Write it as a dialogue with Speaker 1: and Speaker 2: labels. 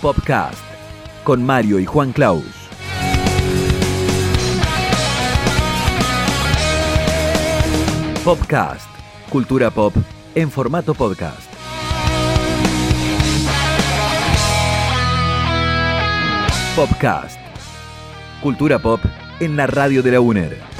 Speaker 1: Podcast con Mario y Juan Claus. Podcast cultura pop en formato podcast. Podcast cultura pop en la radio de la UNER.